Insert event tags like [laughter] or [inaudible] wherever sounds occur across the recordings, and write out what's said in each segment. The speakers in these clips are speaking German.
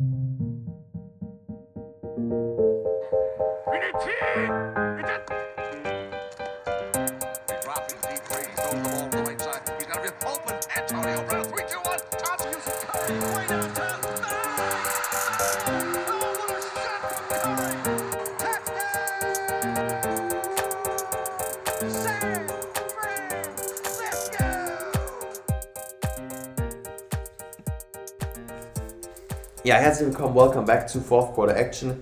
We need tea! Ja, herzlich willkommen, welcome back zu Fourth Quarter Action,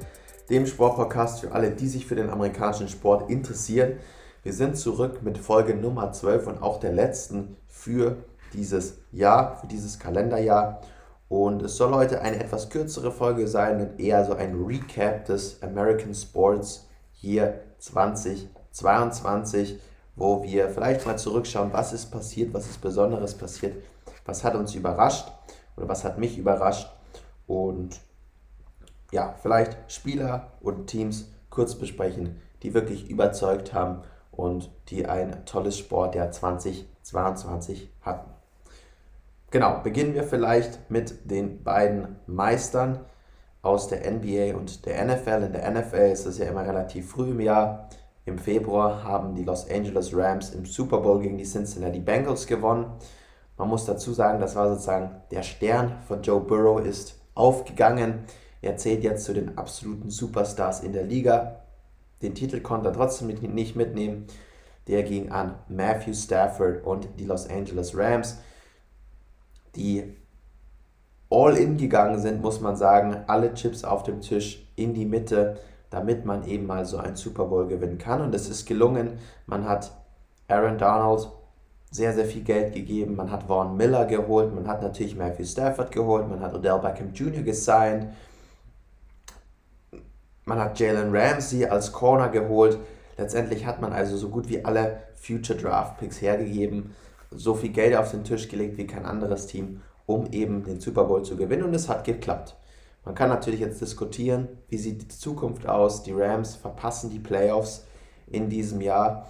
dem Sportpodcast für alle, die sich für den amerikanischen Sport interessieren. Wir sind zurück mit Folge Nummer 12 und auch der letzten für dieses Jahr, für dieses Kalenderjahr. Und es soll heute eine etwas kürzere Folge sein und eher so ein Recap des American Sports hier 2022, wo wir vielleicht mal zurückschauen, was ist passiert, was ist Besonderes passiert, was hat uns überrascht oder was hat mich überrascht und ja, vielleicht Spieler und Teams kurz besprechen, die wirklich überzeugt haben und die ein tolles Sportjahr 2022 hatten. Genau, beginnen wir vielleicht mit den beiden Meistern aus der NBA und der NFL. In der NFL ist es ja immer relativ früh im Jahr. Im Februar haben die Los Angeles Rams im Super Bowl gegen die Cincinnati Bengals gewonnen. Man muss dazu sagen, das war sozusagen der Stern von Joe Burrow ist aufgegangen. Er zählt jetzt zu den absoluten Superstars in der Liga. Den Titel konnte er trotzdem nicht mitnehmen. Der ging an Matthew Stafford und die Los Angeles Rams, die all in gegangen sind, muss man sagen. Alle Chips auf dem Tisch in die Mitte, damit man eben mal so ein Super Bowl gewinnen kann. Und es ist gelungen. Man hat Aaron Donald sehr, sehr viel Geld gegeben. Man hat Vaughn Miller geholt, man hat natürlich Matthew Stafford geholt, man hat Odell Beckham Jr. gesigned, man hat Jalen Ramsey als Corner geholt. Letztendlich hat man also so gut wie alle Future Draft Picks hergegeben, so viel Geld auf den Tisch gelegt wie kein anderes Team, um eben den Super Bowl zu gewinnen und es hat geklappt. Man kann natürlich jetzt diskutieren, wie sieht die Zukunft aus. Die Rams verpassen die Playoffs in diesem Jahr.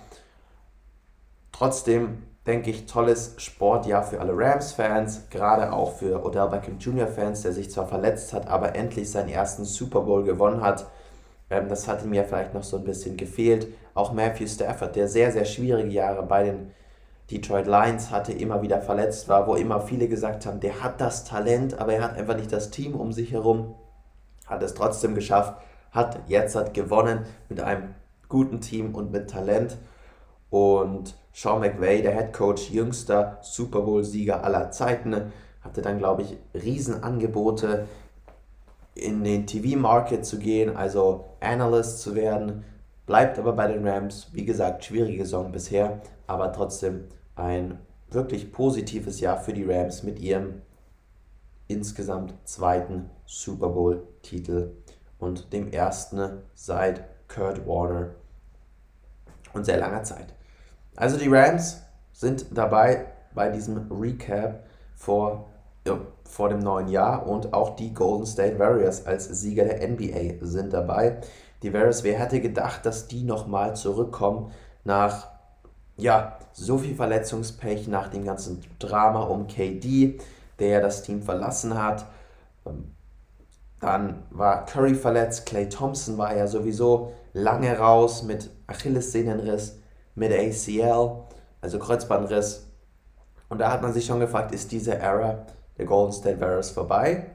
Trotzdem denke ich, tolles Sportjahr für alle Rams-Fans, gerade auch für Odell Beckham Jr.-Fans, der sich zwar verletzt hat, aber endlich seinen ersten Super Bowl gewonnen hat. Ähm, das hatte mir vielleicht noch so ein bisschen gefehlt. Auch Matthew Stafford, der sehr, sehr schwierige Jahre bei den Detroit Lions hatte, immer wieder verletzt war, wo immer viele gesagt haben, der hat das Talent, aber er hat einfach nicht das Team um sich herum. Hat es trotzdem geschafft, hat jetzt hat gewonnen mit einem guten Team und mit Talent. Und Sean McVay, der Head Coach, jüngster Super Bowl-Sieger aller Zeiten, hatte dann, glaube ich, Riesenangebote in den TV-Market zu gehen, also Analyst zu werden. Bleibt aber bei den Rams. Wie gesagt, schwierige Saison bisher, aber trotzdem ein wirklich positives Jahr für die Rams mit ihrem insgesamt zweiten Super Bowl-Titel und dem ersten seit Kurt Warner und sehr langer Zeit. Also die Rams sind dabei bei diesem Recap vor, ja, vor dem neuen Jahr und auch die Golden State Warriors als Sieger der NBA sind dabei. Die Warriors, wer hätte gedacht, dass die nochmal zurückkommen nach ja, so viel Verletzungspech, nach dem ganzen Drama um KD, der das Team verlassen hat. Ähm, dann war Curry verletzt, Clay Thompson war ja sowieso lange raus mit Achillessehnenriss mit ACL, also Kreuzbandriss. Und da hat man sich schon gefragt, ist diese Era der Golden State Warriors vorbei?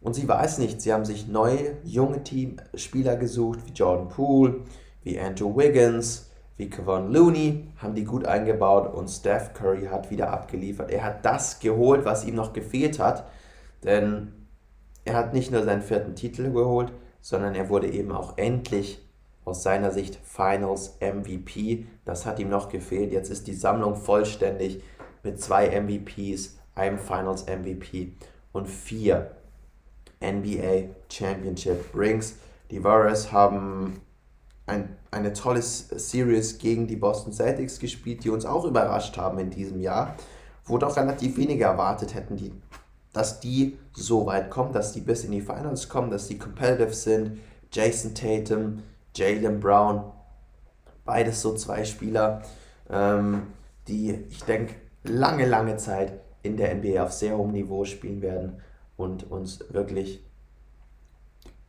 Und sie es nicht. Sie haben sich neue, junge Teamspieler gesucht, wie Jordan Poole, wie Andrew Wiggins, wie Kevon Looney, haben die gut eingebaut und Steph Curry hat wieder abgeliefert. Er hat das geholt, was ihm noch gefehlt hat, denn er hat nicht nur seinen vierten Titel geholt, sondern er wurde eben auch endlich aus seiner Sicht Finals MVP. Das hat ihm noch gefehlt. Jetzt ist die Sammlung vollständig mit zwei MVPs, einem Finals MVP und vier NBA Championship Rings. Die Warriors haben ein, eine tolle Series gegen die Boston Celtics gespielt, die uns auch überrascht haben in diesem Jahr, wo doch relativ wenige erwartet hätten, die, dass die so weit kommen, dass die bis in die Finals kommen, dass die competitive sind. Jason Tatum, Jalen Brown. Beides so zwei Spieler, ähm, die, ich denke, lange, lange Zeit in der NBA auf sehr hohem Niveau spielen werden und uns wirklich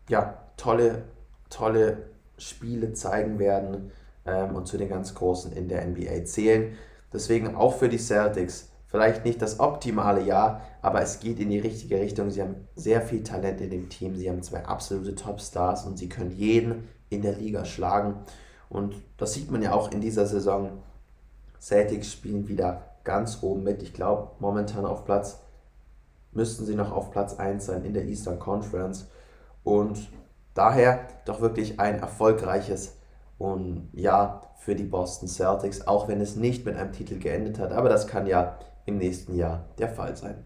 ja, tolle, tolle Spiele zeigen werden ähm, und zu den ganz Großen in der NBA zählen. Deswegen auch für die Celtics vielleicht nicht das optimale Jahr, aber es geht in die richtige Richtung. Sie haben sehr viel Talent in dem Team, sie haben zwei absolute Topstars und sie können jeden in der Liga schlagen. Und das sieht man ja auch in dieser Saison. Celtics spielen wieder ganz oben mit. Ich glaube, momentan auf Platz müssten sie noch auf Platz 1 sein in der Eastern Conference. Und daher doch wirklich ein erfolgreiches und ja für die Boston Celtics, auch wenn es nicht mit einem Titel geendet hat. Aber das kann ja im nächsten Jahr der Fall sein.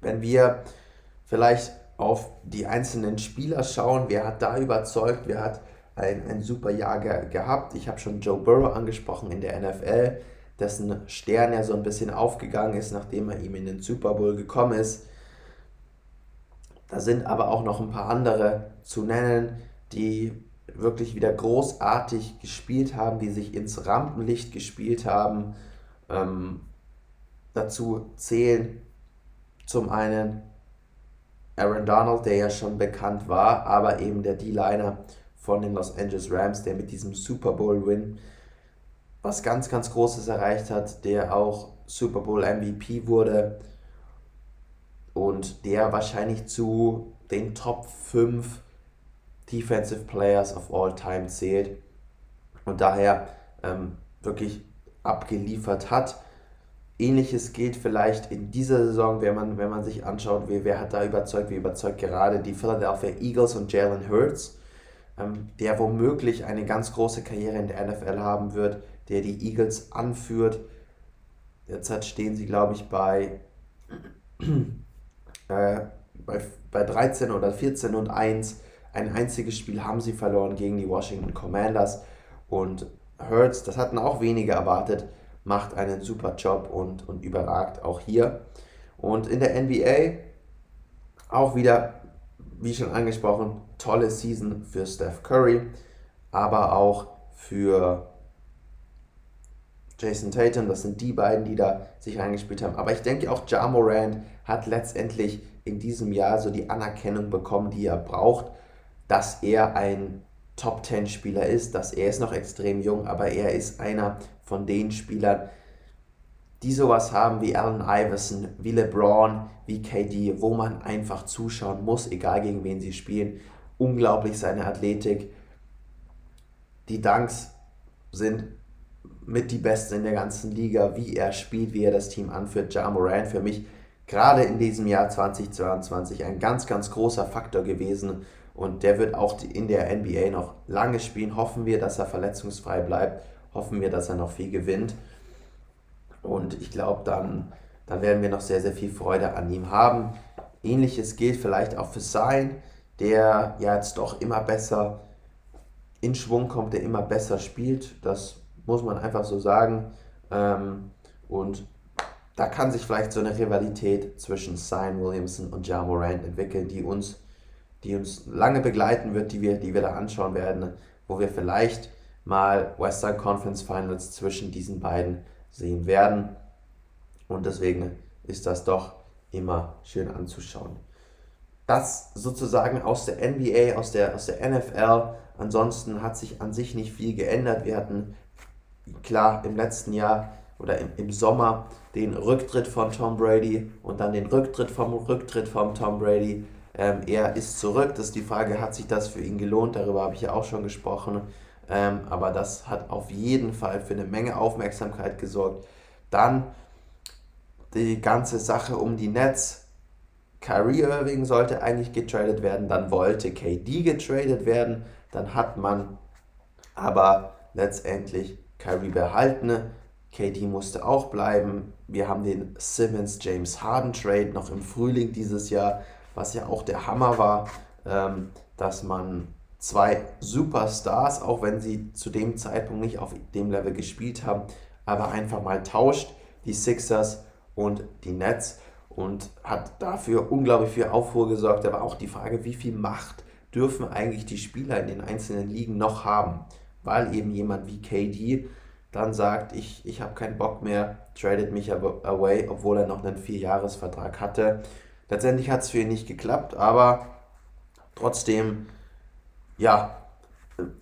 Wenn wir vielleicht auf die einzelnen Spieler schauen, wer hat da überzeugt, wer hat ein, ein super Jahr ge gehabt. Ich habe schon Joe Burrow angesprochen in der NFL, dessen Stern ja so ein bisschen aufgegangen ist, nachdem er ihm in den Super Bowl gekommen ist. Da sind aber auch noch ein paar andere zu nennen, die wirklich wieder großartig gespielt haben, die sich ins Rampenlicht gespielt haben. Ähm, dazu zählen zum einen Aaron Donald, der ja schon bekannt war, aber eben der D-Liner von den Los Angeles Rams, der mit diesem Super Bowl-Win was ganz, ganz Großes erreicht hat, der auch Super Bowl MVP wurde und der wahrscheinlich zu den Top 5 Defensive Players of All Time zählt und daher ähm, wirklich abgeliefert hat. Ähnliches gilt vielleicht in dieser Saison, wenn man, wenn man sich anschaut, wer, wer hat da überzeugt, wie überzeugt gerade die Philadelphia Eagles und Jalen Hurts, ähm, der womöglich eine ganz große Karriere in der NFL haben wird, der die Eagles anführt. Derzeit stehen sie, glaube ich, bei, [clears throat] äh, bei, bei 13 oder 14 und 1. Ein einziges Spiel haben sie verloren gegen die Washington Commanders. Und Hurts, das hatten auch wenige erwartet, macht einen super Job und, und überragt auch hier. Und in der NBA auch wieder, wie schon angesprochen, tolle Season für Steph Curry, aber auch für Jason Tatum. Das sind die beiden, die da sich reingespielt haben. Aber ich denke auch Ja Morant hat letztendlich in diesem Jahr so die Anerkennung bekommen, die er braucht, dass er ein Top 10 Spieler ist, dass er ist noch extrem jung, aber er ist einer von den Spielern, die sowas haben wie Allen Iverson, wie LeBron, wie KD, wo man einfach zuschauen muss, egal gegen wen sie spielen. Unglaublich seine Athletik. Die Dunks sind mit die Besten in der ganzen Liga, wie er spielt, wie er das Team anführt. Ja Morant für mich gerade in diesem Jahr 2022 ein ganz, ganz großer Faktor gewesen und der wird auch in der NBA noch lange spielen. Hoffen wir, dass er verletzungsfrei bleibt. Hoffen wir, dass er noch viel gewinnt. Und ich glaube, dann, dann werden wir noch sehr, sehr viel Freude an ihm haben. Ähnliches gilt vielleicht auch für Sein, der ja jetzt doch immer besser in Schwung kommt, der immer besser spielt. Das muss man einfach so sagen. Ähm, und da kann sich vielleicht so eine Rivalität zwischen Sign Williamson und Ja Morant entwickeln, die uns die uns lange begleiten wird, die wir, die wir da anschauen werden, wo wir vielleicht mal Western Conference Finals zwischen diesen beiden sehen werden. Und deswegen ist das doch immer schön anzuschauen. Das sozusagen aus der NBA, aus der, aus der NFL. Ansonsten hat sich an sich nicht viel geändert. Wir hatten klar im letzten Jahr oder im, im Sommer den Rücktritt von Tom Brady und dann den Rücktritt vom Rücktritt von Tom Brady ähm, er ist zurück. Das ist die Frage, hat sich das für ihn gelohnt? Darüber habe ich ja auch schon gesprochen. Ähm, aber das hat auf jeden Fall für eine Menge Aufmerksamkeit gesorgt. Dann die ganze Sache um die Nets. Kyrie Irving sollte eigentlich getradet werden, dann wollte KD getradet werden, dann hat man aber letztendlich Kyrie behalten. KD musste auch bleiben. Wir haben den Simmons James Harden Trade noch im Frühling dieses Jahr was ja auch der Hammer war, ähm, dass man zwei Superstars, auch wenn sie zu dem Zeitpunkt nicht auf dem Level gespielt haben, aber einfach mal tauscht, die Sixers und die Nets und hat dafür unglaublich viel Aufruhr gesorgt. Aber auch die Frage, wie viel Macht dürfen eigentlich die Spieler in den einzelnen Ligen noch haben, weil eben jemand wie KD dann sagt, ich, ich habe keinen Bock mehr, tradet mich away, obwohl er noch einen Vierjahresvertrag hatte. Letztendlich hat es für ihn nicht geklappt, aber Trotzdem, ja,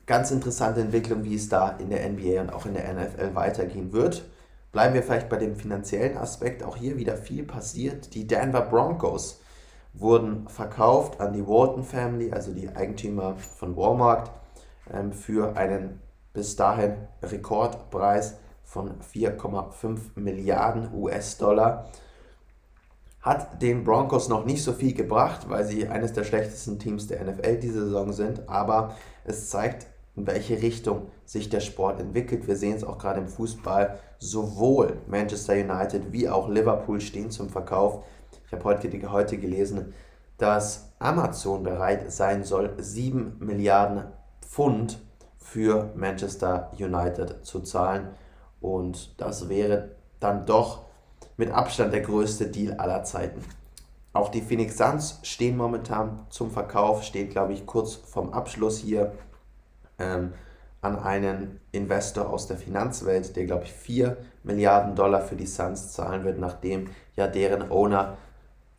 ganz interessante Entwicklung, wie es da in der NBA und auch in der NFL weitergehen wird. Bleiben wir vielleicht bei dem finanziellen Aspekt. Auch hier wieder viel passiert. Die Denver Broncos wurden verkauft an die Walton Family, also die Eigentümer von Walmart, ähm, für einen bis dahin Rekordpreis von 4,5 Milliarden US-Dollar. Hat den Broncos noch nicht so viel gebracht, weil sie eines der schlechtesten Teams der NFL diese Saison sind, aber es zeigt, in welche Richtung sich der Sport entwickelt. Wir sehen es auch gerade im Fußball. Sowohl Manchester United wie auch Liverpool stehen zum Verkauf. Ich habe heute, heute gelesen, dass Amazon bereit sein soll, 7 Milliarden Pfund für Manchester United zu zahlen. Und das wäre dann doch mit Abstand der größte Deal aller Zeiten. Auch die Phoenix Suns stehen momentan zum Verkauf, steht glaube ich kurz vorm Abschluss hier ähm, an einen Investor aus der Finanzwelt, der glaube ich 4 Milliarden Dollar für die Suns zahlen wird, nachdem ja deren Owner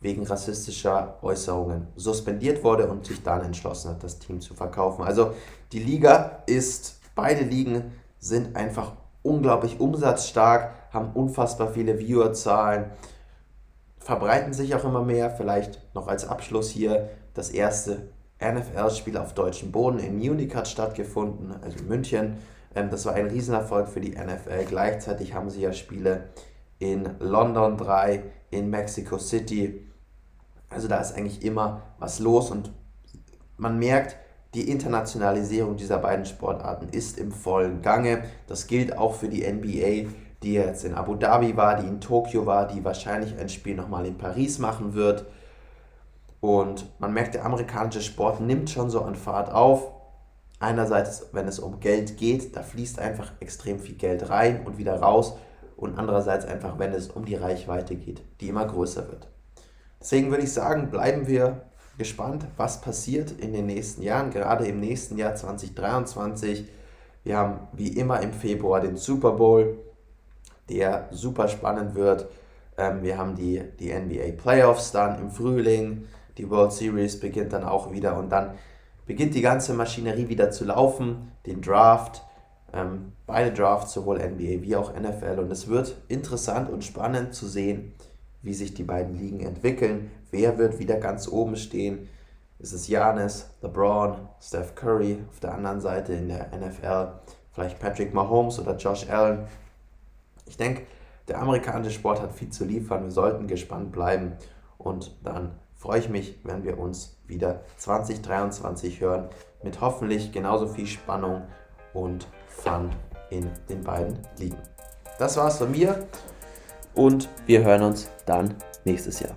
wegen rassistischer Äußerungen suspendiert wurde und sich dann entschlossen hat, das Team zu verkaufen. Also die Liga ist, beide Ligen sind einfach unglaublich umsatzstark, haben unfassbar viele Viewerzahlen, verbreiten sich auch immer mehr. Vielleicht noch als Abschluss hier das erste NFL-Spiel auf deutschem Boden in Munich hat stattgefunden, also in München. Ähm, das war ein Riesenerfolg für die NFL. Gleichzeitig haben sie ja Spiele in London 3, in Mexico City. Also da ist eigentlich immer was los und man merkt, die Internationalisierung dieser beiden Sportarten ist im vollen Gange. Das gilt auch für die NBA, die jetzt in Abu Dhabi war, die in Tokio war, die wahrscheinlich ein Spiel nochmal in Paris machen wird. Und man merkt, der amerikanische Sport nimmt schon so an Fahrt auf. Einerseits, wenn es um Geld geht, da fließt einfach extrem viel Geld rein und wieder raus. Und andererseits einfach, wenn es um die Reichweite geht, die immer größer wird. Deswegen würde ich sagen, bleiben wir gespannt, was passiert in den nächsten Jahren, gerade im nächsten Jahr 2023. Wir haben wie immer im Februar den Super Bowl, der super spannend wird. Ähm, wir haben die, die NBA Playoffs dann im Frühling. Die World Series beginnt dann auch wieder und dann beginnt die ganze Maschinerie wieder zu laufen. Den Draft, ähm, beide Drafts, sowohl NBA wie auch NFL. Und es wird interessant und spannend zu sehen, wie sich die beiden Ligen entwickeln. Wer wird wieder ganz oben stehen? Ist es Janis, LeBron, Steph Curry auf der anderen Seite in der NFL? Vielleicht Patrick Mahomes oder Josh Allen? Ich denke, der amerikanische Sport hat viel zu liefern. Wir sollten gespannt bleiben und dann freue ich mich, wenn wir uns wieder 2023 hören mit hoffentlich genauso viel Spannung und Fun in den beiden Ligen. Das war's von mir und wir hören uns dann nächstes Jahr.